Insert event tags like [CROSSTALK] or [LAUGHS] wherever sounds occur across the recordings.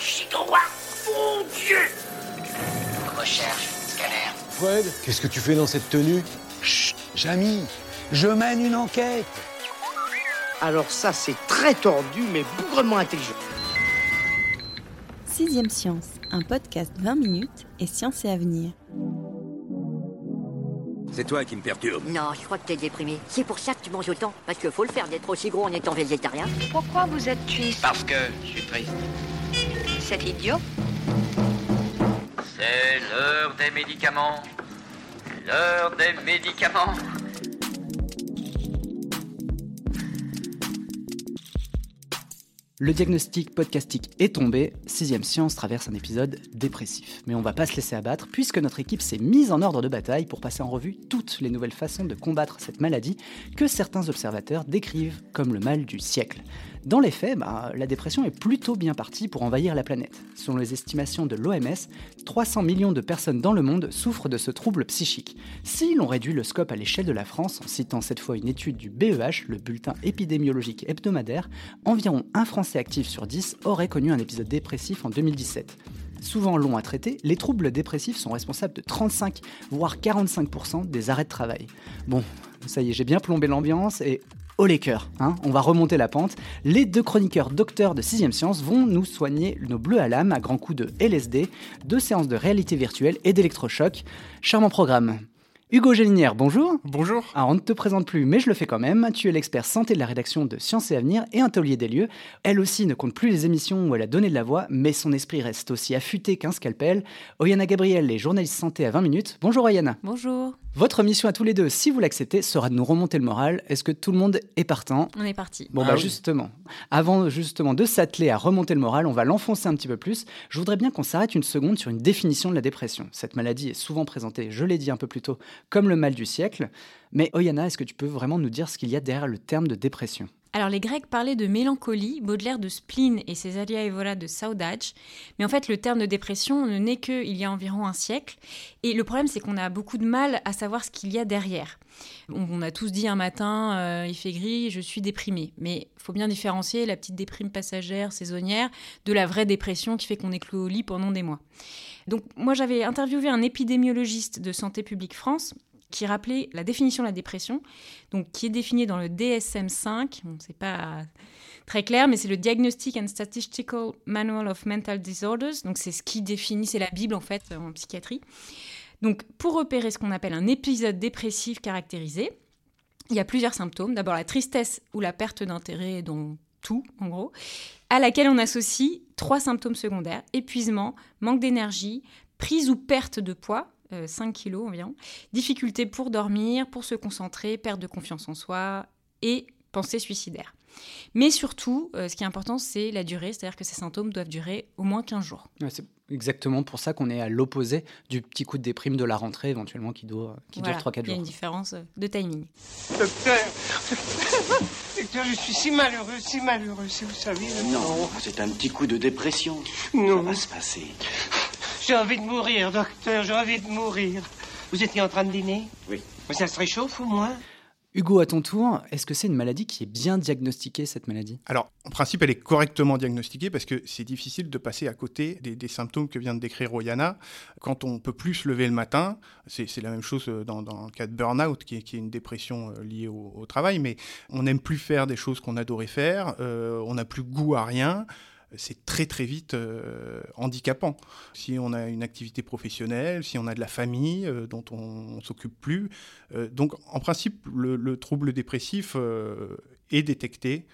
2,21 gigawatts Mon Dieu Recherche, scanner. Fred, qu'est-ce que tu fais dans cette tenue? Chut, Jamy, je mène une enquête. Alors ça, c'est très tordu, mais bougrement intelligent. Sixième Science, un podcast 20 minutes et science et avenir. C'est toi qui me perturbe. Non, je crois que t'es déprimé. C'est pour ça que tu manges autant. Parce qu'il faut le faire d'être aussi gros en étant végétarien. Pourquoi vous êtes triste? Parce que je suis triste. C'est idiot. C'est l'heure des médicaments. L'heure des médicaments. Le diagnostic podcastique est tombé, Sixième Science traverse un épisode dépressif. Mais on va pas se laisser abattre puisque notre équipe s'est mise en ordre de bataille pour passer en revue toutes les nouvelles façons de combattre cette maladie que certains observateurs décrivent comme le mal du siècle. Dans les faits, bah, la dépression est plutôt bien partie pour envahir la planète. Selon les estimations de l'OMS, 300 millions de personnes dans le monde souffrent de ce trouble psychique. Si l'on réduit le scope à l'échelle de la France, en citant cette fois une étude du BEH, le bulletin épidémiologique hebdomadaire, environ un Français actif sur 10 aurait connu un épisode dépressif en 2017. Souvent longs à traiter, les troubles dépressifs sont responsables de 35 voire 45% des arrêts de travail. Bon, ça y est, j'ai bien plombé l'ambiance et au les cœurs, hein, on va remonter la pente. Les deux chroniqueurs docteurs de 6ème Science vont nous soigner nos bleus à l'âme à grands coups de LSD, de séances de réalité virtuelle et d'électrochoc. Charmant programme. Hugo Gélinière, bonjour. Bonjour. Alors, on ne te présente plus, mais je le fais quand même. Tu es l'expert santé de la rédaction de Sciences et Avenir et un taulier des lieux. Elle aussi ne compte plus les émissions où elle a donné de la voix, mais son esprit reste aussi affûté qu'un scalpel. Oyana Gabriel est journaliste santé à 20 minutes. Bonjour Oyana. Bonjour. Votre mission à tous les deux, si vous l'acceptez, sera de nous remonter le moral. Est-ce que tout le monde est partant On est parti. Bon, Ah bah oui. justement, avant justement de s'atteler à remonter le moral, on va l'enfoncer un petit peu plus. Je voudrais bien qu'on s'arrête une seconde sur une définition de la dépression. Cette maladie est souvent présentée, je l'ai dit un peu plus tôt, comme le mal du siècle. Mais Oyana, est-ce que tu peux vraiment nous dire ce qu'il y a derrière le terme de dépression? Alors les Grecs parlaient de mélancolie, Baudelaire de spleen et Césaria Evora de saudade. Mais en fait, le terme de dépression ne naît qu'il y a environ un siècle. Et le problème, c'est qu'on a beaucoup de mal à savoir ce qu'il y a derrière. On, a tous dit un matin, euh, il fait gris, je suis déprimé. Mais faut bien différencier la petite déprime passagère, saisonnière, de la vraie dépression qui fait qu'on est cloué au lit pendant des mois. Donc moi, j'avais interviewé un épidémiologiste de Santé publique France qui rappelait la définition de la dépression, donc qui est définie dans le DSM-5. Bon, c'est pas très clair, mais c'est le Diagnostic and Statistical Manual of Mental Disorders. Donc c'est ce qui définit, c'est la Bible en fait en psychiatrie. Donc pour repérer ce qu'on appelle un épisode dépressif caractérisé, il y a plusieurs symptômes. D'abord la tristesse ou la perte d'intérêt dans tout, en gros, à laquelle on associe trois symptômes secondaires épuisement, manque d'énergie, prise ou perte de poids, euh, 5 kilos environ, difficulté pour dormir, pour se concentrer, perte de confiance en soi et pensée suicidaire. Mais surtout, euh, ce qui est important, c'est la durée, c'est-à-dire que ces symptômes doivent durer au moins 15 jours. Ouais, C'est exactement pour ça qu'on est à l'opposé du petit coup de déprime de la rentrée, éventuellement, qui, doit, qui Voilà, dure 3-4 Il y a jours. une différence euh, de timing. Docteur, [LAUGHS] docteur, je suis si malheureux, si malheureux, si vous saviez. Non, c'est un petit coup de dépression. Non. Ça va se passer. J'ai envie de mourir, docteur, j'ai envie de mourir. Vous étiez en train de dîner Oui. Mais ça se réchauffe au moins Hugo, à ton tour, est-ce que c'est une maladie qui est bien diagnostiquée, cette maladie? Alors, en principe, elle est correctement diagnostiquée parce que c'est difficile de passer à côté des, des symptômes que vient de décrire Oyana. Quand on peut plus se lever le matin, c'est la même chose euh, dans, dans le cas de burn-out, qui est, qui est une dépression euh, liée au, au travail, mais on n'aime plus faire des choses qu'on adorait faire, euh, on n'a plus goût à rien. C'est très très vite euh, handicapant. Si on a une activité professionnelle, si on a de la famille euh, dont on, ne s'occupe plus. Euh, donc en principe, le, le trouble dépressif est détecté.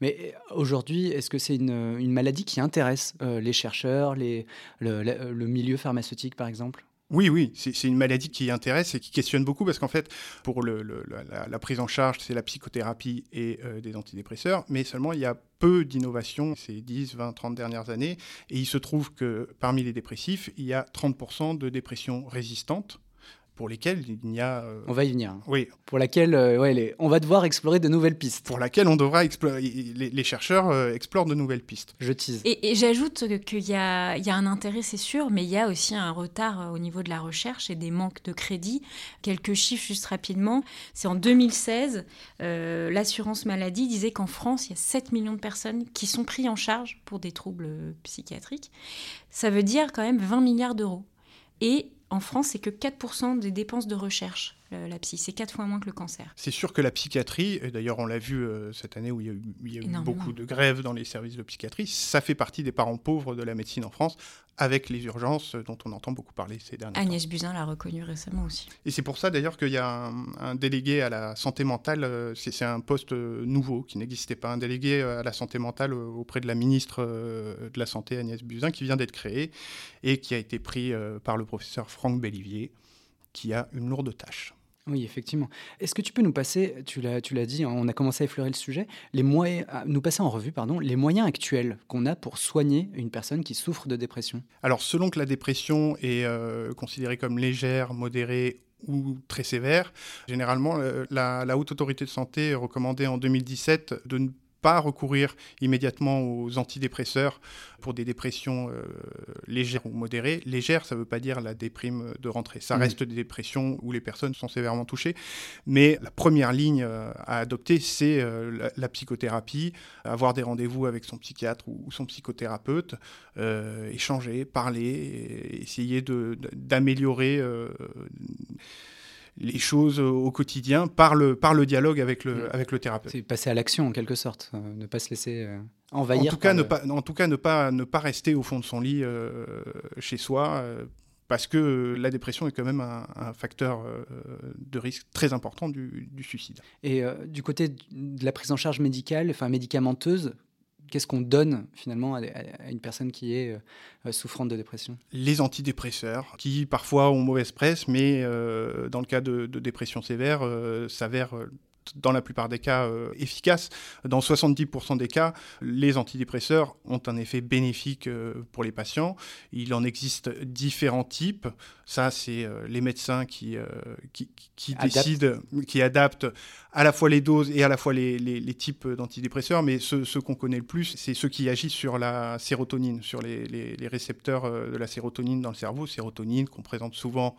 Mais aujourd'hui, est-ce que c'est une, maladie qui intéresse les chercheurs, les, le, le- le milieu pharmaceutique, par exemple? Oui, oui, c'est une maladie qui intéresse et qui questionne beaucoup parce qu'en fait, pour la, prise en charge, c'est la psychothérapie et euh, des antidépresseurs, mais seulement il y a peu d'innovation ces 10, 20, 30 dernières années. Et il se trouve que parmi les dépressifs, il y a 30% de dépression résistante pour lesquels il n'y a. Euh, on va y venir. Oui. Pour laquelle, euh, ouais, on va devoir explorer de nouvelles pistes. Pour laquelle on devra explorer. Les, chercheurs euh, explorent de nouvelles pistes. Je tease. Et, j'ajoute qu'il y a, y a un intérêt, c'est sûr, mais il y a aussi un retard au niveau de la recherche et des manques de crédit. Quelques chiffres juste rapidement. C'est en 2016, l'assurance maladie disait qu'en France, il y a 7 millions de personnes qui sont prises en charge pour des troubles psychiatriques. Ça veut dire quand même 20 milliards d'euros. Et en France, c'est que 4% des dépenses de recherche la psy. C'est quatre fois moins que le cancer. C'est sûr que la psychiatrie, et d'ailleurs on l'a vu euh, cette année où il y a eu, beaucoup de grèves dans les services de psychiatrie, ça fait partie des parents pauvres de la médecine en France, avec les urgences dont on entend beaucoup parler ces derniers Agnès Buzyn l'a reconnu récemment aussi. Et c'est pour ça d'ailleurs qu'il y a un, délégué à la santé mentale, euh, c'est un poste euh, nouveau qui n'existait pas, un délégué à la santé mentale auprès de la ministre de la Santé Agnès Buzyn qui vient d'être créé et qui a été pris par le professeur Franck Bellivier qui a une lourde tâche. Oui, effectivement. Est-ce que tu peux nous passer, tu l'as, tu l'as dit, on a commencé à effleurer le sujet, les moyens, nous passer en revue pardon, les moyens actuels qu'on a pour soigner une personne qui souffre de dépression? Alors, selon que la dépression est euh, considérée comme légère, modérée ou très sévère, généralement, euh, la, la, Haute Autorité de Santé recommandait en 2017 de ne pas recourir immédiatement aux antidépresseurs pour des dépressions euh, légères ou modérées. Légère, ça ne veut pas dire la déprime de rentrée. Ça mmh. reste des dépressions où les personnes sont sévèrement touchées. Mais la première ligne euh, à adopter, c'est euh, la, psychothérapie, avoir des rendez-vous avec son psychiatre ou, son psychothérapeute, échanger, parler, essayer d'améliorer les choses au quotidien par le, par le dialogue avec le, mm. avec le thérapeute. C'est passer à l'action en quelque sorte, euh, ne pas se laisser euh, envahir. En tout, cas, ne pas, en tout cas, ne pas, ne pas rester au fond de son lit euh, chez soi. parce que la dépression est quand même un, facteur de risque très important du, du suicide. Et du côté de la prise en charge médicale, enfin médicamenteuse, qu'est-ce qu'on donne finalement à, une personne qui est euh, souffrante de dépression? Les antidépresseurs, qui parfois ont mauvaise presse, mais euh, dans le cas de, dépression sévère, euh, s'avèrent dans la plupart des cas euh, efficaces. Dans 70% des cas, les antidépresseurs ont un effet bénéfique euh, pour les patients. Il en existe différents types. Ça, c'est euh, les médecins qui, qui, qui décident, qui adaptent à la fois les doses et à la fois les, les, types d'antidépresseurs. Mais ceux, ceux qu'on connaît le plus, c'est ceux qui agissent sur la sérotonine, sur les, les récepteurs de la sérotonine dans le cerveau. Sérotonine qu'on présente souvent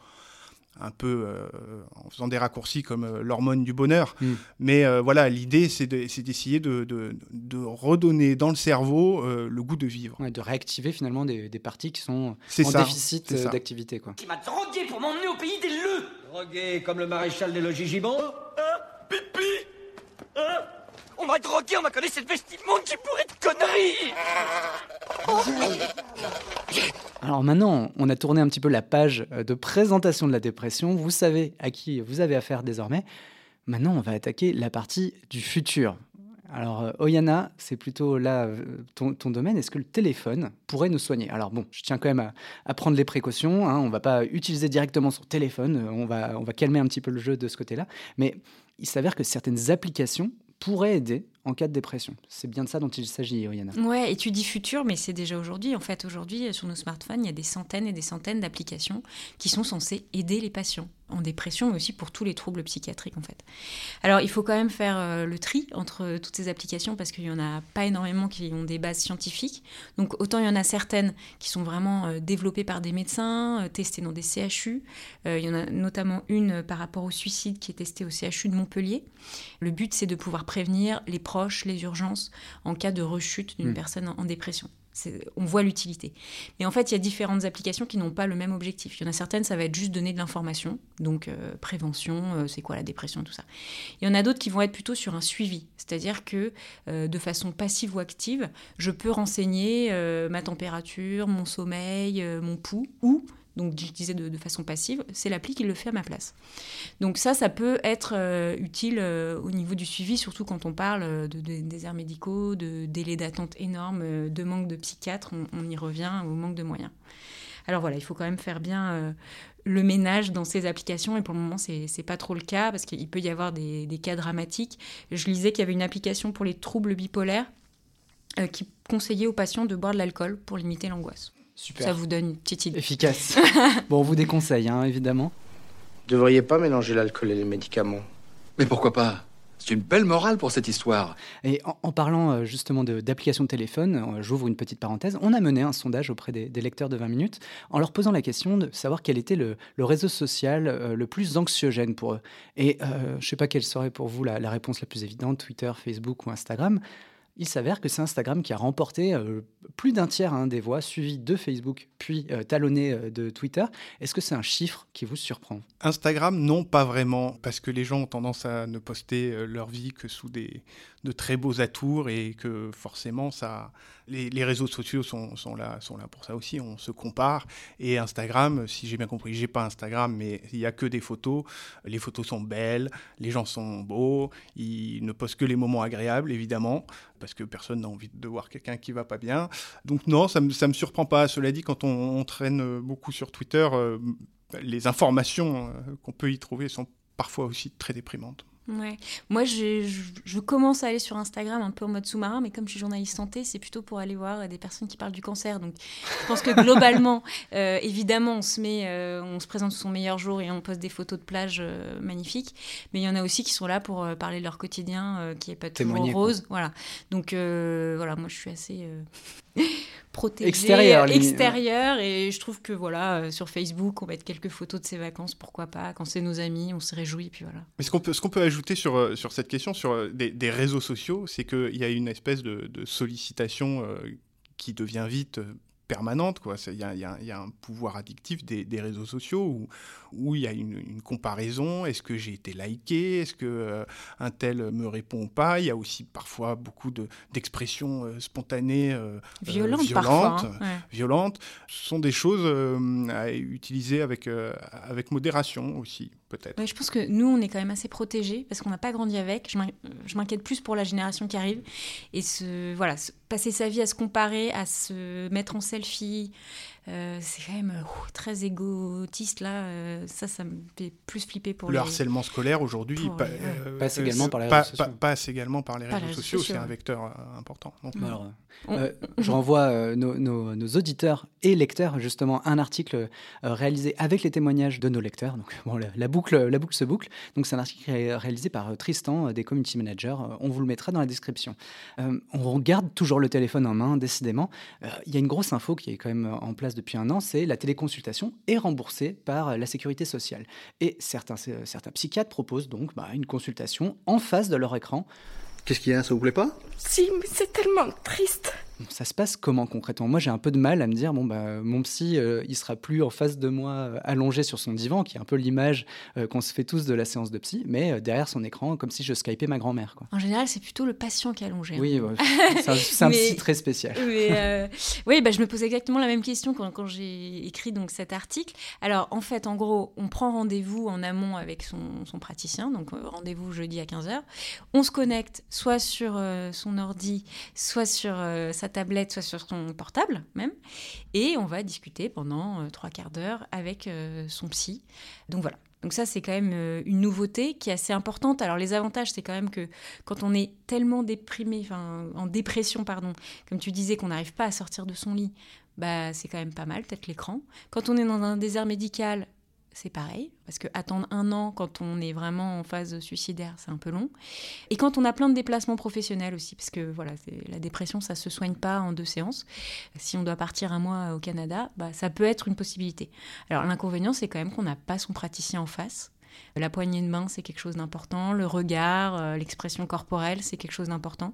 un peu euh, en faisant des raccourcis comme euh, l'hormone du bonheur. Mm. Mais euh, voilà, l'idée, c'est d'essayer de, de, redonner dans le cerveau le goût de vivre. de réactiver finalement des, des parties qui sont en déficit d'activité. Qui m'a drogué pour m'emmener au pays des leux Drogué comme le maréchal des logis Gibon Hein Pipi Hein on m'a drogué, on m'a collé cette vestimenta qui pourrait de conneries Alors maintenant, on a tourné un petit peu la page euh, de présentation de la dépression. Vous savez à qui vous avez affaire désormais. Maintenant, on va attaquer la partie du futur. Alors, euh, Oyana, c'est plutôt là euh, ton, domaine. Est-ce que le téléphone pourrait nous soigner? Alors bon, je tiens quand même à, prendre les précautions. Hein. On ne va pas utiliser directement son téléphone. On va, on va calmer un petit peu le jeu de ce côté-là. Mais il s'avère que certaines applications pourrait aider en cas de dépression. C'est bien de ça dont il s'agit, Oriana. Ouais, et tu dis futur, mais c'est déjà aujourd'hui. En fait, aujourd'hui, sur nos smartphones, il y a des centaines et des centaines d'applications qui sont censées aider les patients en dépression, mais aussi pour tous les troubles psychiatriques, en fait. Alors, il faut quand même faire euh, le tri entre toutes ces applications parce qu'il y en a pas énormément qui ont des bases scientifiques. Donc, autant il y en a certaines qui sont vraiment euh, développées par des médecins, euh, testées dans des CHU. il y en a notamment une par rapport au suicide qui est testée au CHU de Montpellier. Le but, c'est de pouvoir prévenir les les urgences, en cas de rechute d'une hmm. personne en, dépression. On voit l'utilité. Mais en fait, il y a différentes applications qui n'ont pas le même objectif. Il y en a certaines, ça va être juste donner de l'information, donc euh, prévention, euh, c'est quoi la dépression, tout ça. Il y en a d'autres qui vont être plutôt sur un suivi, c'est-à-dire que euh, de façon passive ou active, je peux renseigner ma température, mon sommeil, mon pouls, ou donc je disais de, façon passive, c'est l'appli qui le fait à ma place. Donc ça, ça peut être euh, utile euh, au niveau du suivi, surtout quand on parle euh, de, déserts médicaux, de délais d'attente énormes, de manque de psychiatres, on, y revient, au manque de moyens. Alors voilà, il faut quand même faire bien le ménage dans ces applications et pour le moment c'est c'est pas trop le cas parce qu'il peut y avoir des, des cas dramatiques. Je lisais qu'il y avait une application pour les troubles bipolaires qui conseillait aux patients de boire de l'alcool pour limiter l'angoisse. Super. Ça vous donne une petite idée. Efficace. [LAUGHS] bon, on vous déconseille, hein, évidemment. Vous devriez pas mélanger l'alcool et les médicaments. Mais pourquoi pas? C'est une belle morale pour cette histoire. Et en, en parlant euh, justement de- d'applications de, téléphone, euh, j'ouvre une petite parenthèse, on a mené un sondage auprès des, des lecteurs de 20 minutes en leur posant la question de savoir quel était le, le réseau social euh, le plus anxiogène pour eux. Et euh, je ne sais pas quelle serait pour vous la, la réponse la plus évidente, Twitter, Facebook ou Instagram. Il s'avère que c'est Instagram qui a remporté euh, plus d'un tiers hein, des voix, suivi de Facebook, puis euh, talonné euh, de Twitter. Est-ce que c'est un chiffre qui vous surprend? Instagram, non, pas vraiment, parce que les gens ont tendance à ne poster leur vie que sous des, de très beaux atours et que forcément, ça, les, réseaux sociaux sont, là, pour ça aussi. On se compare. Et Instagram, si j'ai bien compris, j'ai pas Instagram, mais il y a que des photos. Les photos sont belles, les gens sont beaux, ils ne postent que les moments agréables, évidemment, parce que personne n'a envie de voir quelqu'un qui va pas bien. Donc non, ça ça me surprend pas. Cela dit, quand on, traîne beaucoup sur Twitter, euh, les informations euh, qu'on peut y trouver sont parfois aussi très déprimantes. Ouais. Moi, je, je, je commence à aller sur Instagram un peu en mode sous-marin, mais comme je suis journaliste santé, c'est plutôt pour aller voir des personnes qui parlent du cancer. Donc, je pense que [LAUGHS] globalement, euh, évidemment, on se met, euh, on se présente sous son meilleur jour et on poste des photos de plage euh, magnifiques. Mais il y en a aussi qui sont là pour euh, parler de leur quotidien, euh, qui est pas toujours Témoigner, quoi. rose. Voilà. Donc, euh, voilà, moi, je suis assez [LAUGHS] protégée, Extérieure, limite, extérieure, et je trouve que voilà, euh, sur Facebook, on met quelques photos de ses vacances, pourquoi pas. Quand c'est nos amis, on se réjouit, puis voilà. Mais ce qu'on peut, ce qu'on peut ajouter sur, euh, sur cette question, sur euh, des, des réseaux sociaux, c'est qu'il y a une espèce de, de sollicitation euh, qui devient vite euh, permanente. Il y a, y y un pouvoir addictif des, des réseaux sociaux où, où il y a une, une comparaison. Est-ce que j'ai été liké? Est-ce que euh, un tel me répond ou pas? Il y a aussi parfois beaucoup de- d'expressions euh, spontanées euh, euh, Violentes, parfois, hein. Ouais. violentes. Ce sont des choses à utiliser avec, avec modération aussi, peut-être. Ouais, je pense que nous, on est quand même assez protégés parce qu'on n'a pas grandi avec. Je m'in- je m'inquiète plus pour la génération qui arrive. Et ce, voilà, passer sa vie à se comparer, à se mettre en selfie, euh, c'est quand même euh, très égotiste là. euh, ça, ça me fait plus flipper pour le les... harcèlement scolaire aujourd'hui pa- euh, Passe également par les pa- réseaux sociaux. pa- passe également par les Par réseaux les réseaux sociaux, c'est un vecteur important. Donc, Alors, On- euh, [LAUGHS] je renvoie euh, nos, nos- nos auditeurs et lecteurs justement à un article euh, réalisé avec les témoignages de nos lecteurs. Donc bon, la, la boucle, la boucle se boucle. Donc c'est un article ré- réalisé par Tristan des community managers. On vous le mettra dans la description. On garde toujours le téléphone en main, décidément. Il y a une grosse info qui est quand même en place depuis un an, c'est la téléconsultation est remboursée par la sécurité sociale. Et certains, certains psychiatres proposent donc bah, une consultation en face de leur écran. Qu'est-ce qu'il y a Ça vous plaît pas? Si, mais c'est tellement triste. Ça se passe comment concrètement? Moi, j'ai un peu de mal à me dire bon bah mon psy, euh, il sera plus en face de moi, euh, allongé sur son divan, qui est un peu l'image euh, qu'on se fait tous de la séance de psy, mais euh, derrière son écran, comme si je skypais ma grand-mère. Quoi. En général, c'est plutôt le patient qui est allongé. Oui, ouais, [LAUGHS] c'est un, c'est un Mais- psy très spécial. [LAUGHS] Mais, euh, oui, bah, je me posais exactement la même question quand, quand j'ai écrit donc cet article. Alors, en fait, en gros, on prend rendez-vous en amont avec son, son praticien, donc rendez-vous jeudi à 15h. On se connecte soit sur euh, son ordi, soit sur euh, sa tablette, soit sur son portable même, et on va discuter pendant euh, trois quarts d'heure avec son psy. Donc voilà. Donc ça, c'est quand même une nouveauté qui est assez importante. Alors les avantages, c'est quand même que quand on est tellement déprimé, enfin en dépression, pardon, comme tu disais, qu'on n'arrive pas à sortir de son lit, bah c'est quand même pas mal, peut-être l'écran. Quand on est dans un désert médical, c'est pareil, parce que attendre un an quand on est vraiment en phase suicidaire, c'est un peu long. Et quand on a plein de déplacements professionnels aussi, parce que voilà, la dépression, ça se soigne pas en deux séances. Si on doit partir un mois au Canada, bah, ça peut être une possibilité. Alors l'inconvénient, c'est quand même qu'on n'a pas son praticien en face. La poignée de main, c'est quelque chose d'important. Le regard, euh, l'expression corporelle, c'est quelque chose d'important.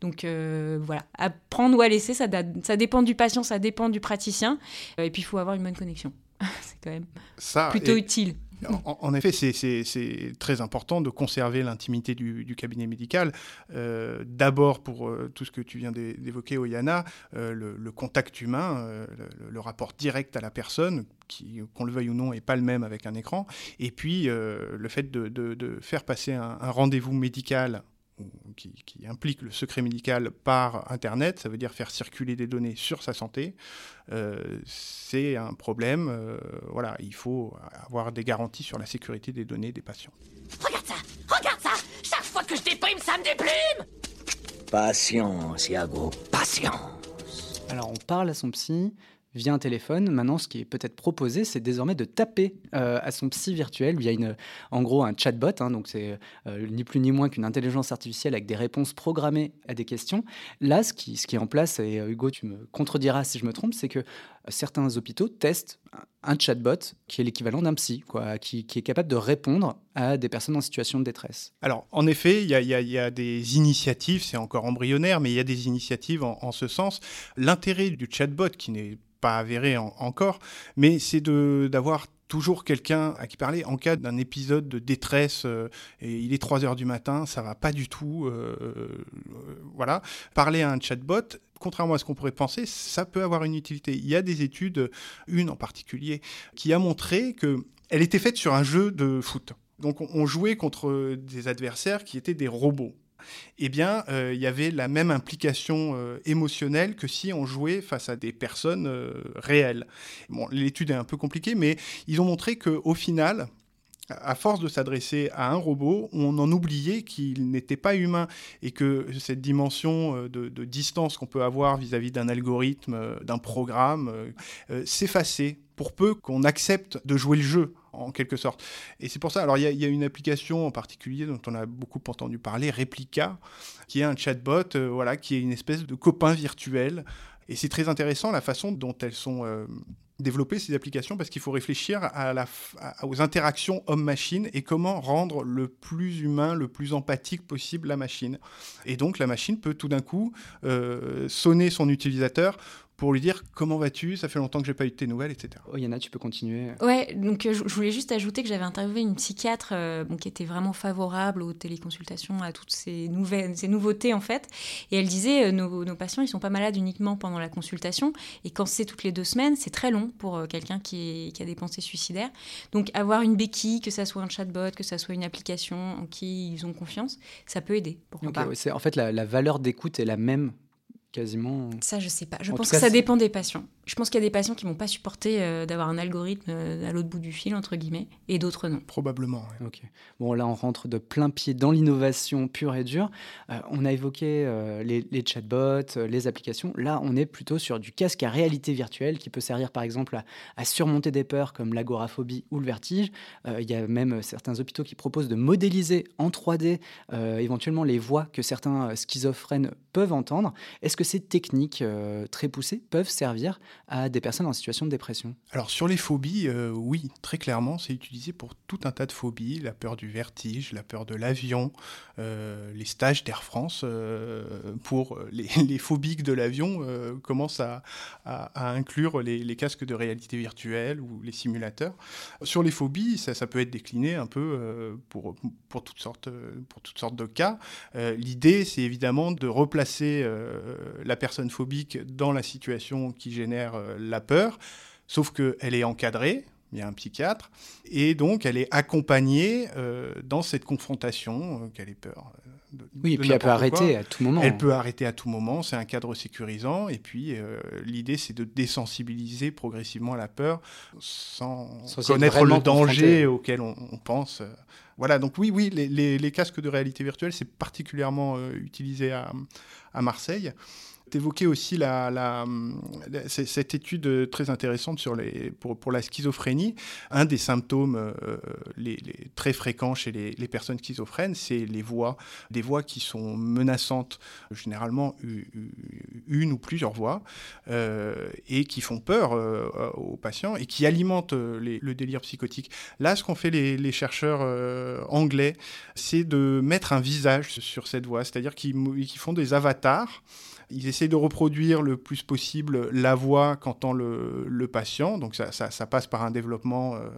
Donc euh, voilà, à prendre ou à laisser, ça, ça dépend du patient, ça dépend du praticien. Euh, et puis il faut avoir une bonne connexion. [LAUGHS] c'est quand même Ça, plutôt utile. En, en effet, c'est- très important de conserver l'intimité du, du cabinet médical. Euh, D'abord pour euh, tout ce que tu viens d'é- d'évoquer, Oyana, euh, le, le contact humain, le, le rapport direct à la personne, qu'on le veuille ou non, n'est pas le même avec un écran. Et puis le fait de, de- de faire passer un, un rendez-vous médical qui, qui, implique le secret médical par Internet, ça veut dire faire circuler des données sur sa santé, euh, c'est un problème. Euh, voilà, il faut avoir des garanties sur la sécurité des données des patients. Regarde ça Regarde ça Chaque fois que je déprime, ça me déprime Patience, Iago, patience. Alors on parle à son psy, via un téléphone. Maintenant, ce qui est peut-être proposé, c'est désormais de taper euh, à son psy virtuel via une, en gros un chatbot. Hein, donc c'est euh, ni plus ni moins qu'une intelligence artificielle avec des réponses programmées à des questions. Là, ce qui, est en place, et euh, Hugo, tu me contrediras si je me trompe, c'est que certains hôpitaux testent un chatbot qui est l'équivalent d'un psy, quoi, qui, est capable de répondre à des personnes en situation de détresse. Alors, en effet, il y, a des initiatives, c'est encore embryonnaire, mais il y a des initiatives en, en ce sens. L'intérêt du chatbot, qui n'est pas avéré en, encore, mais c'est d'avoir toujours quelqu'un à qui parler en cas d'un épisode de détresse euh, et il est 3 heures du matin, ça va pas du tout. Euh, euh, voilà. Parler à un chatbot, contrairement à ce qu'on pourrait penser, ça peut avoir une utilité. Il y a des études, une en particulier, qui a montré que elle était faite sur un jeu de foot. Donc on jouait contre des adversaires qui étaient des robots eh bien, euh, il y avait la même implication euh, émotionnelle que si on jouait face à des personnes euh, réelles. Bon, l'étude est un peu compliquée, mais ils ont montré qu'au final, à force de s'adresser à un robot, on en oubliait qu'il n'était pas humain et que cette dimension de, de distance qu'on peut avoir vis-à-vis d'un algorithme, d'un programme, s'effaçait pour peu qu'on accepte de jouer le jeu en quelque sorte. Et c'est pour ça, alors il y, a une application en particulier dont on a beaucoup entendu parler, Replica, qui est un chatbot, euh, voilà, qui est une espèce de copain virtuel. Et c'est très intéressant la façon dont elles sont euh, développées, ces applications, parce qu'il faut réfléchir aux interactions homme-machine et comment rendre le plus humain, le plus empathique possible la machine. Et donc la machine peut tout d'un coup euh, sonner son utilisateur pour lui dire comment vas-tu, ça fait longtemps que j'ai pas eu de tes nouvelles, etc. Oh, Yana, tu peux continuer. Ouais, donc euh, je voulais juste ajouter que j'avais interviewé une psychiatre euh, bon, qui était vraiment favorable aux téléconsultations, à toutes ces, nouvelles, ces nouveautés en fait. Et elle disait, euh, nos, nos, patients, ils sont pas malades uniquement pendant la consultation. Et quand c'est toutes les deux semaines, c'est très long pour euh, quelqu'un qui, qui, a des pensées suicidaires. Donc avoir une béquille, que ça soit un chatbot, que ça soit une application en qui ils ont confiance, ça peut aider. Okay, ouais, en fait, la, la valeur d'écoute est la même quasiment. Ça, je sais pas. Je en pense que ça dépend des patients. Je pense qu'il y a des patients qui vont pas supporter euh, d'avoir un algorithme euh, à l'autre bout du fil, entre guillemets, et d'autres non. Probablement. Oui. Ok. Bon, là, on rentre de plein pied dans l'innovation pure et dure. Euh, on a évoqué euh, les, les, chatbots, les applications. Là, on est plutôt sur du casque à réalité virtuelle qui peut servir, par exemple, à, à surmonter des peurs comme l'agoraphobie ou le vertige. Euh, il y a même certains hôpitaux qui proposent de modéliser en 3D éventuellement les voix que certains schizophrènes peuvent entendre. Est-ce que ces techniques très poussées peuvent servir à des personnes en situation de dépression Alors sur les phobies, euh, oui, très clairement, c'est utilisé pour tout un tas de phobies, la peur du vertige, la peur de l'avion, euh, les stages d'Air France euh, pour les, [LAUGHS] phobiques de l'avion commencent à, inclure les, casques de réalité virtuelle ou les simulateurs. Sur les phobies, ça, peut être décliné un peu pour, toutes sortes, de cas. L'idée, c'est évidemment de replacer la personne phobique dans la situation qui génère la peur, sauf qu'elle est encadrée, il y a un psychiatre, et donc elle est accompagnée euh, dans cette confrontation, euh, qu'elle ait peur. De, oui, et puis elle peut arrêter à tout moment. Elle peut arrêter à tout moment, c'est un cadre sécurisant, et puis euh, l'idée c'est de désensibiliser progressivement la peur sans, sans connaître le danger auquel on, on pense. Voilà, donc oui, oui, les, les, les casques de réalité virtuelle, c'est particulièrement utilisé à, à Marseille évoqué aussi cette étude très intéressante sur pour, la schizophrénie. Un des symptômes euh, très fréquents chez les, personnes schizophrènes, c'est les voix, des voix qui sont menaçantes, généralement une ou plusieurs voix, euh, et qui font peur euh, aux patients et qui alimentent le délire psychotique. Là, ce qu'ont fait les, chercheurs euh, anglais, c'est de mettre un visage sur cette voix, c'est-à-dire qu'ils qu font des avatars ils essaient de reproduire le plus possible la voix qu'entend le, le, patient. Donc ça, ça, ça, passe par un développement euh,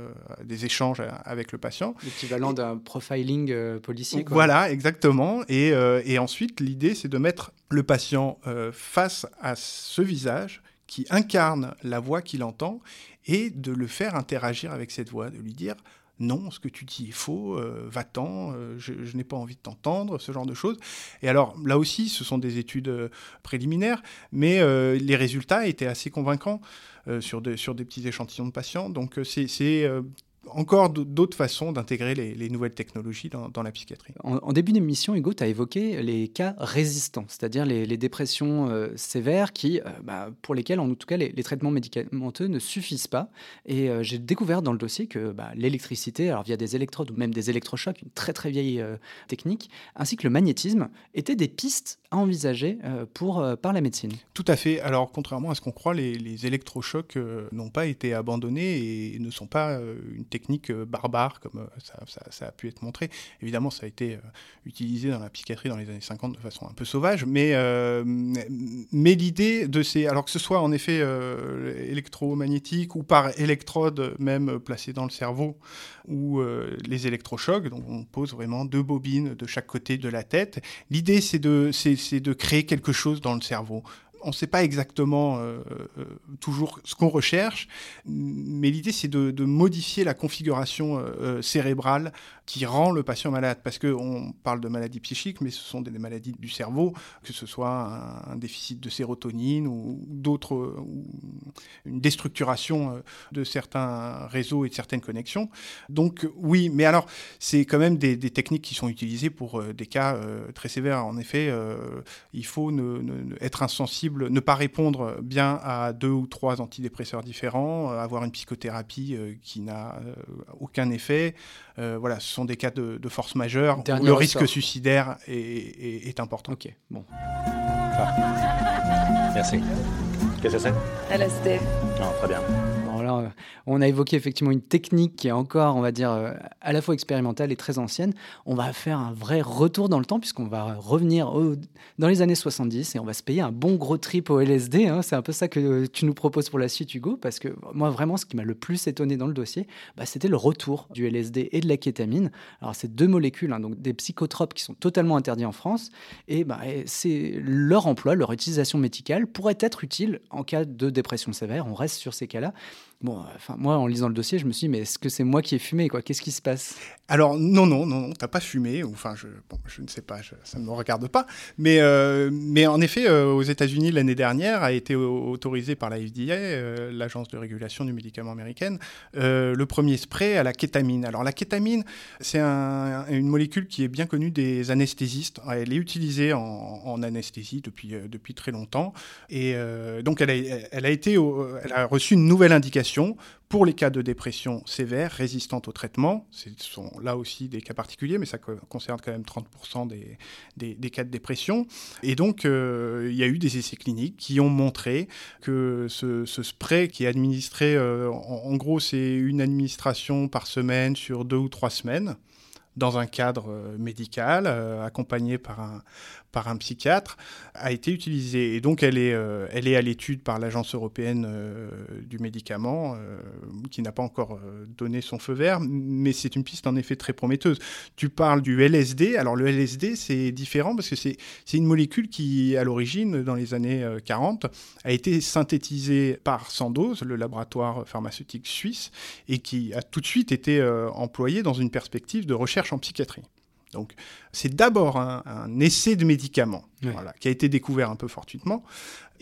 des échanges avec le patient. L'équivalent d'un profiling euh, policier. Quoi. Voilà, exactement. Et, euh, et ensuite, l'idée, c'est de mettre le patient euh, face à ce visage qui incarne la voix qu'il entend et de le faire interagir avec cette voix, de lui dire non, ce que tu dis est faux, euh, va-t'en, euh, je, n'ai pas envie de t'entendre, ce genre de choses. Et alors là aussi, ce sont des études euh, préliminaires, mais les résultats étaient assez convaincants sur, sur des petits échantillons de patients. Donc c'est encore d'autres façons d'intégrer les, nouvelles technologies dans, la psychiatrie. En, début d'émission, Hugo, tu as évoqué les cas résistants, c'est-à-dire les, dépressions euh, sévères qui, euh, bah, pour lesquelles, en tout cas, les, traitements médicamenteux ne suffisent pas. Et euh, j'ai découvert dans le dossier que bah, l'électricité, via des électrodes ou même des électrochocs, une très très vieille technique, ainsi que le magnétisme, étaient des pistes à envisager pour, par la médecine. Tout à fait. Alors, contrairement à ce qu'on croit, les, les électrochocs n'ont pas été abandonnés et ne sont pas une technique euh, barbare, comme euh, ça, a pu être montré. Évidemment, ça a été euh, utilisé dans la psychiatrie dans les années 50 de façon un peu sauvage, mais, mais l'idée de ces... Alors que ce soit en effet électromagnétique ou par électrode même placée dans le cerveau, ou les électrochocs, donc on pose vraiment deux bobines de chaque côté de la tête. L'idée, c'est de, c'est, de créer quelque chose dans le cerveau on ne sait pas exactement euh, euh, toujours ce qu'on recherche, mais l'idée c'est de, modifier la configuration euh, cérébrale qui rend le patient malade. Parce qu'on parle de maladies psychiques, mais ce sont des maladies du cerveau, que ce soit un, déficit de sérotonine ou d'autres, une déstructuration de certains réseaux et de certaines connexions. Donc oui, mais alors c'est quand même des, techniques qui sont utilisées pour des cas très sévères. En effet, il faut être insensible ne pas répondre bien à deux ou trois antidépresseurs différents, euh, avoir une psychothérapie euh, qui n'a euh, aucun effet. voilà, ce sont des cas de, force majeure où le risque suicidaire est, important. Ok, bon. Merci. Qu'est-ce que c'est? LSD. Non, très bien. Euh, on a évoqué effectivement une technique qui est encore, on va dire, euh, à la fois expérimentale et très ancienne. On va faire un vrai retour dans le temps puisqu'on va revenir dans les années 70 et on va se payer un bon gros trip au LSD. Hein. C'est un peu ça que tu nous proposes pour la suite, Hugo, parce que moi, vraiment, ce qui m'a le plus étonné dans le dossier, bah, c'était le retour du LSD et de la kétamine. Alors, c'est deux molécules, hein, donc des psychotropes qui sont totalement interdits en France. Et bah, c'est leur emploi, leur utilisation médicale pourrait être utile en cas de dépression sévère. On reste sur ces cas-là. Enfin, moi, en lisant le dossier, je me suis dit, mais est-ce que c'est moi qui ai fumé, Qu'est-ce qui se passe? Alors, non, non, non, t'as pas fumé. Enfin, je, ne sais pas, ça ne me regarde pas. Mais, euh, en effet, euh, aux États-Unis, l'année dernière, a été autorisé par la FDA, euh, l'agence de régulation du médicament américaine, le premier spray à la kétamine. Alors, la kétamine, c'est une molécule qui est bien connue des anesthésistes. Elle est utilisée en, anesthésie depuis, très longtemps. Et donc, elle a été, elle a reçu une nouvelle indication pour les cas de dépression sévère, résistante au traitement. Ce sont là aussi des cas particuliers, mais ça concerne quand même 30% des, des, cas de dépression. Et donc, euh, il y a eu des essais cliniques qui ont montré que ce, spray qui est administré, euh, en, gros, c'est une administration par semaine sur deux ou trois semaines dans un cadre euh, médical, accompagné par un, par un psychiatre a été utilisée. Et donc, elle est, euh, à l'étude par l'Agence européenne euh, du médicament, euh, qui n'a pas encore donné son feu vert, mais c'est une piste en effet très prometteuse. Tu parles du LSD. Alors, le LSD, c'est différent parce que c'est une molécule qui, à l'origine, dans les années 40, a été synthétisée par Sandoz, le laboratoire pharmaceutique suisse, et qui a tout de suite été employée dans une perspective de recherche en psychiatrie. Donc c'est d'abord un, essai de médicament qui a été découvert un peu fortuitement.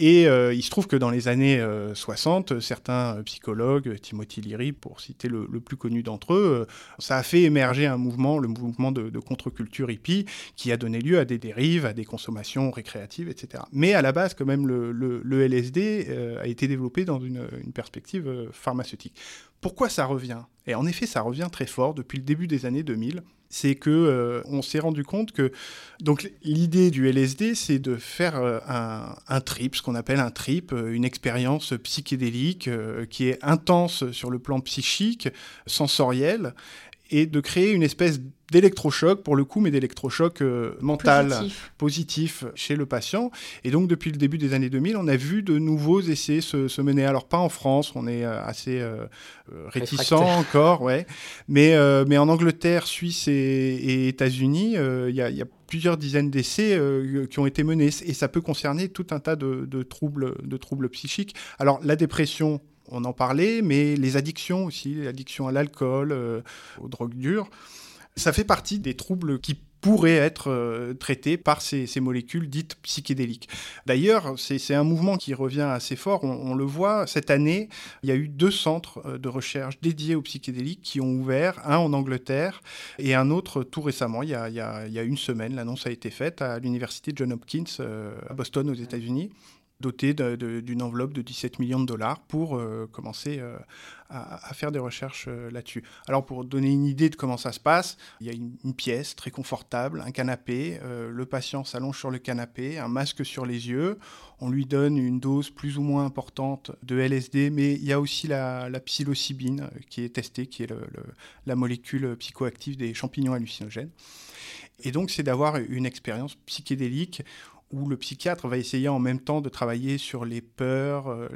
Et euh, il se trouve que dans les années 60, euh, certains euh, psychologues, Timothy Leary pour citer le, plus connu d'entre eux, ça a fait émerger un mouvement, le mouvement de, contre-culture hippie, qui a donné lieu à des dérives, à des consommations récréatives, etc. Mais à la base, quand même, le, LSD a été développé dans une, perspective pharmaceutique. Pourquoi ça revient? Et en effet, ça revient très fort depuis le début des années 2000 c'est que on s'est rendu compte que donc l'idée du LSD, c'est de faire euh, un, trip, ce qu'on appelle un trip, euh, une expérience psychédélique qui est intense sur le plan psychique, sensoriel, et de créer une espèce d'électrochoc, pour le coup, mais d'électrochoc euh, mental, positif. chez le patient. Et donc, depuis le début des années 2000, on a vu de nouveaux essais se, mener. Alors, pas en France, on est euh, assez euh, réticent encore, ouais. Mais, mais en Angleterre, Suisse et, États-Unis, il y a, plusieurs dizaines d'essais qui ont été menés et ça peut concerner tout un tas de, troubles, de troubles psychiques. Alors la dépression, On en parlait, mais les addictions aussi, l'addiction à l'alcool, aux drogues dures, ça fait partie des troubles qui pourraient être euh, traités par ces, molécules dites psychédéliques. D'ailleurs, c'est un mouvement qui revient assez fort. On, le voit cette année, il y a eu deux centres euh, de recherche dédiés aux psychédéliques qui ont ouvert, un en Angleterre et un autre tout récemment, il y a, une semaine. L'annonce a été faite à l'université John Hopkins euh, à Boston aux États-Unis doté d'une enveloppe de 17 millions de dollars pour euh, commencer euh, à, faire des recherches euh, là-dessus. Alors pour donner une idée de comment ça se passe, il y a une, pièce très confortable, un canapé, le patient s'allonge sur le canapé, un masque sur les yeux, on lui donne une dose plus ou moins importante de LSD, mais il y a aussi la, psilocybine qui est testée, qui est la molécule psychoactive des champignons hallucinogènes. Et donc, c'est d'avoir une expérience psychédélique où le psychiatre va essayer en même temps de travailler sur les peurs, euh,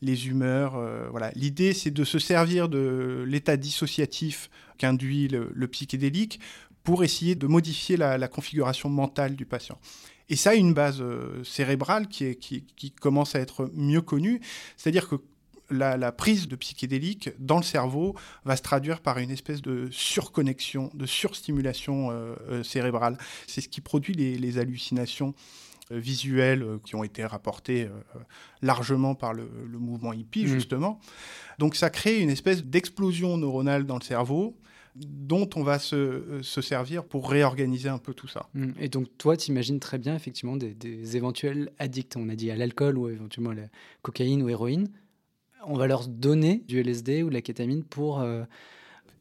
les, humeurs. Euh, voilà. L'idée, c'est de se servir de l'état dissociatif qu'induit le, psychédélique pour essayer de modifier la, configuration mentale du patient. Et ça a une base euh, cérébrale qui, qui, commence à être mieux connue, c'est-à-dire que la, prise de psychédélique dans le cerveau va se traduire par une espèce de surconnexion, de surstimulation cérébrale. C'est ce qui produit les hallucinations visuels euh, qui ont été rapportés euh, largement par le, mouvement hippie, mmh. justement. Donc ça crée une espèce d'explosion neuronale dans le cerveau dont on va se, servir pour réorganiser un peu tout ça. Mmh. Et donc toi, tu imagines très bien effectivement des, éventuels addicts, on a dit à l'alcool ou éventuellement à la cocaïne ou héroïne, on va leur donner du LSD ou de la kétamine pour,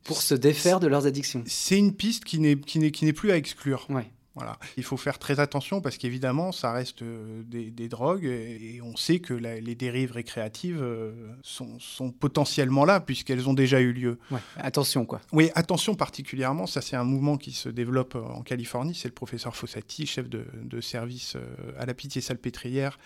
pour se défaire de leurs addictions. C'est une piste qui n'est plus à exclure. Ouais. Voilà. Il faut faire très attention parce qu'évidemment, ça reste euh, des, drogues et, on sait que les dérives récréatives euh, sont, potentiellement là puisqu'elles ont déjà eu lieu. attention quoi. Oui, attention particulièrement. Ça, c'est un mouvement qui se développe en Californie. C'est le professeur Fossati, chef de, service euh, à la Pitié Salpêtrière,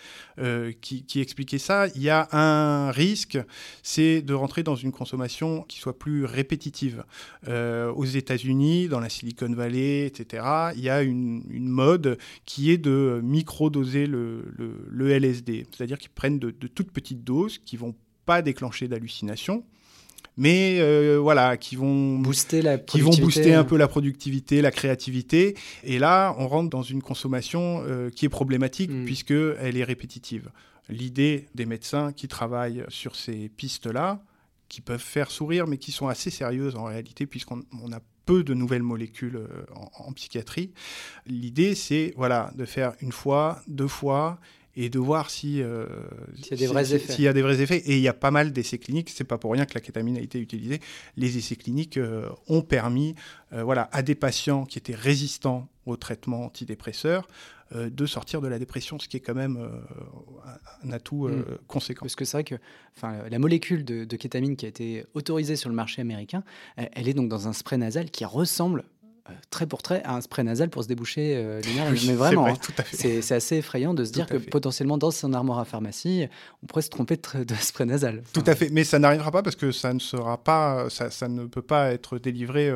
qui, qui expliquait ça. Il y a un risque, c'est de rentrer dans une consommation qui soit plus répétitive. aux États-Unis, dans la Silicon Valley, etc., il y a une une, mode qui est de micro-doser le, LSD. C'est-à-dire qu'ils prennent de, toutes petites doses qui vont pas déclencher d'hallucination, mais euh, voilà, qui vont booster la qui vont booster un peu la productivité, la créativité. Et là, on rentre dans une consommation euh, qui est problématique puisqu'elle hmm. puisque elle est répétitive. L'idée des médecins qui travaillent sur ces pistes-là, qui peuvent faire sourire, mais qui sont assez sérieuses en réalité, puisqu'on a peu de nouvelles molécules euh, en, psychiatrie. L'idée, c'est voilà, de faire une fois, deux fois, et de voir si, euh, s'il y a des vrais effets. S'il y a des vrais effets. Et il y a pas mal d'essais cliniques. C'est pas pour rien que la kétamine a été utilisée. Les essais cliniques euh, ont permis, voilà, à des patients qui étaient résistants au traitement antidépresseur euh, de sortir de la dépression, ce qui est quand même euh, un atout euh, mm. conséquent. Parce que c'est vrai que la molécule de, kétamine qui a été autorisée sur le marché américain, elle, est donc dans un spray nasal qui ressemble très pour très à un spray nasal pour se déboucher les nerfs. mais [LAUGHS] vraiment, hein, c'est assez effrayant de se dire que potentiellement dans son armoire à pharmacie, on pourrait se tromper de, spray nasal. Tout à fait, mais ça n'arrivera pas parce que ça ne sera pas, ça, ça ne peut pas être délivré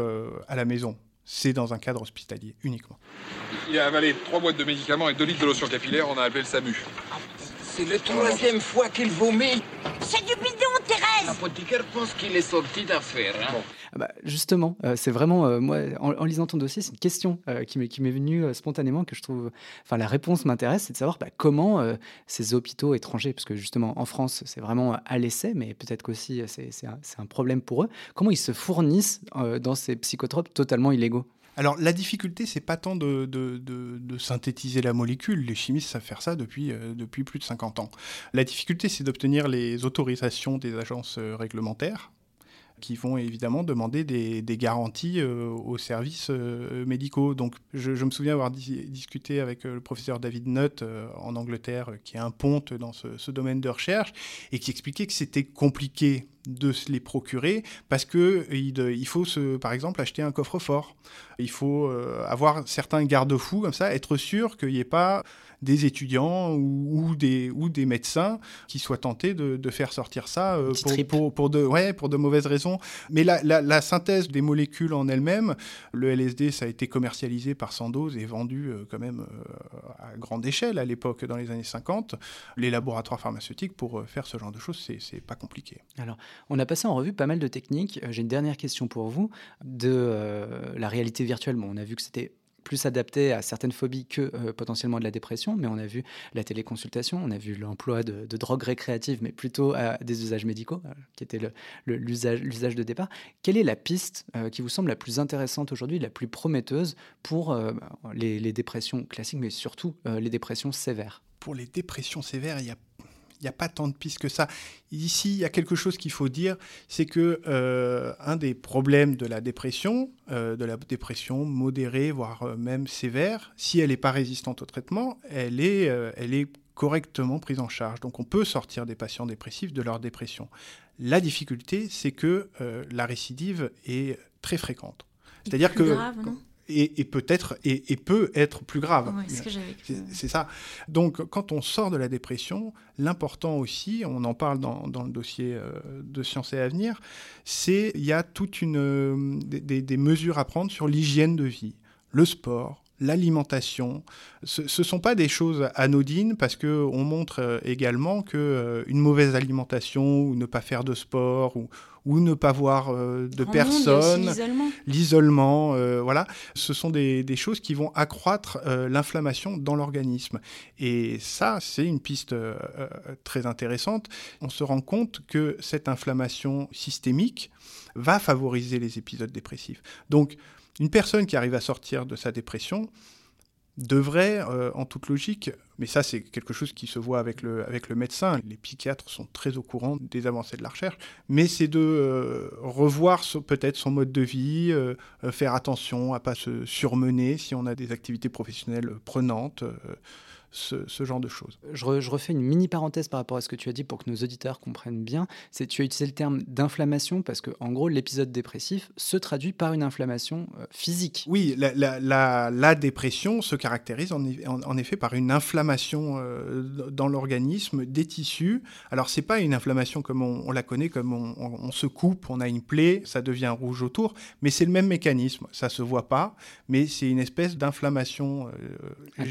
à la maison c'est dans un cadre hospitalier uniquement. Il a avalé trois boîtes de médicaments et deux litres de lotion capillaire, on a appelé le SAMU. C'est la troisième fois qu'il vomit. C'est du bidon, Thérèse L'apothicaire pense qu'il est sorti d'affaire. Hein. Bah, justement, euh, c'est vraiment, euh, moi, en, lisant ton dossier, c'est une question euh, qui m'est venue spontanément, que je trouve, enfin, la réponse m'intéresse, c'est de savoir bah, comment ces hôpitaux étrangers, parce que justement, en France, c'est vraiment à l'essai, mais peut-être qu'aussi c'est un, un, problème pour eux, comment ils se fournissent dans ces psychotropes totalement illégaux? Alors la difficulté, c'est pas tant de, synthétiser la molécule, les chimistes savent faire ça depuis, depuis plus de 50 ans. La difficulté, c'est d'obtenir les autorisations des agences réglementaires, qui vont évidemment demander des, garanties euh, aux services euh, médicaux. Donc je, me souviens avoir discuté avec euh, le professeur David Nutt en Angleterre, qui est un ponte dans ce, domaine de recherche, et qui expliquait que c'était compliqué de se les procurer parce que il, il faut se, par exemple acheter un coffre-fort. Il faut euh, avoir certains garde-fous comme ça, être sûr qu'il n'y ait pas des étudiants ou, des, ou des médecins qui soient tentés de, faire sortir ça euh, pour, pour, de, ouais, pour de mauvaises raisons. Mais la, la, synthèse des molécules en elles-mêmes, le LSD, ça a été commercialisé par Sandoz et vendu euh, quand même euh, à grande échelle à l'époque, dans les années 50. Les laboratoires pharmaceutiques, pour faire ce genre de choses, c'est pas compliqué. Alors, on a passé en revue pas mal de techniques. J'ai une dernière question pour vous. De la réalité virtuelle, bon, on a vu que c'était plus adapté à certaines phobies que euh, potentiellement de la dépression, mais on a vu la téléconsultation, on a vu l'emploi de, drogues récréatives, mais plutôt à des usages médicaux, euh, qui était l'usage de départ. Quelle est la piste euh, qui vous semble la plus intéressante aujourd'hui, la plus prometteuse pour les, les, dépressions classiques, mais surtout les dépressions sévères? Pour les dépressions sévères, il y a n'y a pas tant de pistes que ça. Ici, il y a quelque chose qu'il faut dire, c'est que euh, un des problèmes de la dépression, euh, de la dépression modérée, voire euh, même sévère, si elle n'est pas résistante au traitement, elle est, elle est correctement prise en charge. Donc on peut sortir des patients dépressifs de leur dépression. La difficulté, c'est que la récidive est très fréquente. C'est-à-dire que et, peut-être et, peut être plus grave. c'est ça. Donc, quand on sort de la dépression, l'important aussi, on en parle dans, le dossier euh, de Sciences et Avenir, c'est il y a toute une euh, des, mesures à prendre sur l'hygiène de vie, le sport, l'alimentation. Ce ne sont pas des choses anodines parce qu'on montre euh, également qu'une une mauvaise alimentation ou ne pas faire de sport ou, ou ne pas voir euh, de personnes, l'isolement, euh, voilà, ce sont des, choses qui vont accroître euh, l'inflammation dans l'organisme. Et ça, c'est une piste très intéressante. On se rend compte que cette inflammation systémique va favoriser les épisodes dépressifs. Donc, une personne qui arrive à sortir de sa dépression, devrait, euh, en toute logique, mais ça c'est quelque chose qui se voit avec le, avec le médecin, les psychiatres sont très au courant des avancées de la recherche, mais c'est de euh, revoir peut-être son mode de vie, euh, faire attention à pas se surmener si on a des activités professionnelles prenantes ce, genre de choses. Je, refais une mini parenthèse par rapport à ce que tu as dit pour que nos auditeurs comprennent bien. C'est tu as utilisé le terme d'inflammation parce que en gros l'épisode dépressif se traduit par une inflammation euh, physique. Oui, la, dépression se caractérise en, effet par une inflammation euh, dans l'organisme des tissus. Alors c'est pas une inflammation comme on, la connaît, comme on, se coupe, on a une plaie, ça devient rouge autour, mais c'est le même mécanisme. Ça se voit pas, mais c'est une espèce d'inflammation euh,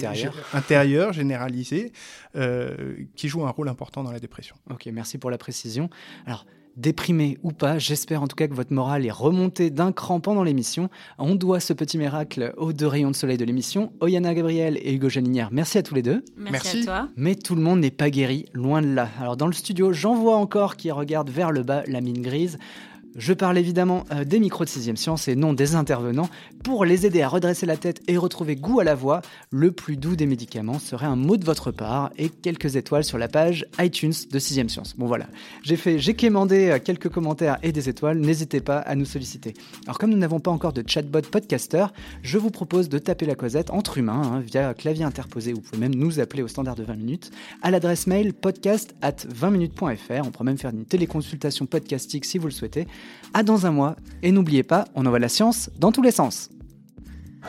intérieure généralisée euh, qui joue un rôle important dans la dépression. Ok, merci pour la précision. Alors, déprimé ou pas, j'espère en tout cas que votre morale est remontée d'un cran pendant l'émission. On doit ce petit miracle aux deux rayons de soleil de l'émission, Oyana Gabriel et Hugo Janinière. Merci à tous les deux. Merci, à toi. Mais tout le monde n'est pas guéri, loin de là. Alors dans le studio, j'en vois encore qui regardent vers le bas la mine grise. Je parle évidemment euh, des micros de 6 science et non des intervenants. Pour les aider à redresser la tête et retrouver goût à la voix, le plus doux des médicaments serait un mot de votre part et quelques étoiles sur la page iTunes de 6 science. Bon voilà, j'ai fait, j'ai quémandé euh, quelques commentaires et des étoiles, n'hésitez pas à nous solliciter. Alors comme nous n'avons pas encore de chatbot podcaster, je vous propose de taper la causette entre humains hein, via clavier interposé, vous pouvez même nous appeler au standard de 20 minutes, à l'adresse mail podcast at 20minutes.fr, on pourra même faire une téléconsultation podcastique si vous le souhaitez. À dans un mois. Et n'oubliez pas, on envoie la science dans tous les sens.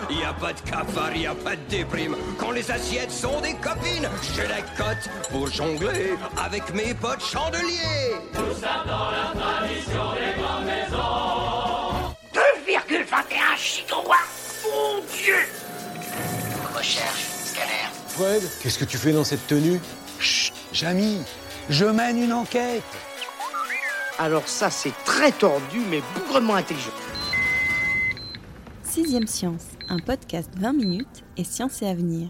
Y a pas de cafard, y a pas de déprime. Quand les assiettes sont des copines, j'ai la cote pour jongler avec mes potes chandeliers. Tout ça dans la tradition des grandes maisons. 2,21 gigawatts Mon Dieu Recherche, scanner. Fred, qu'est-ce que tu fais dans cette tenue? Chut, Jamy, je mène une enquête. Alors ça, c'est très tordu, mais bougrement intelligent. Sixième Science, un podcast 20 minutes et science et avenir.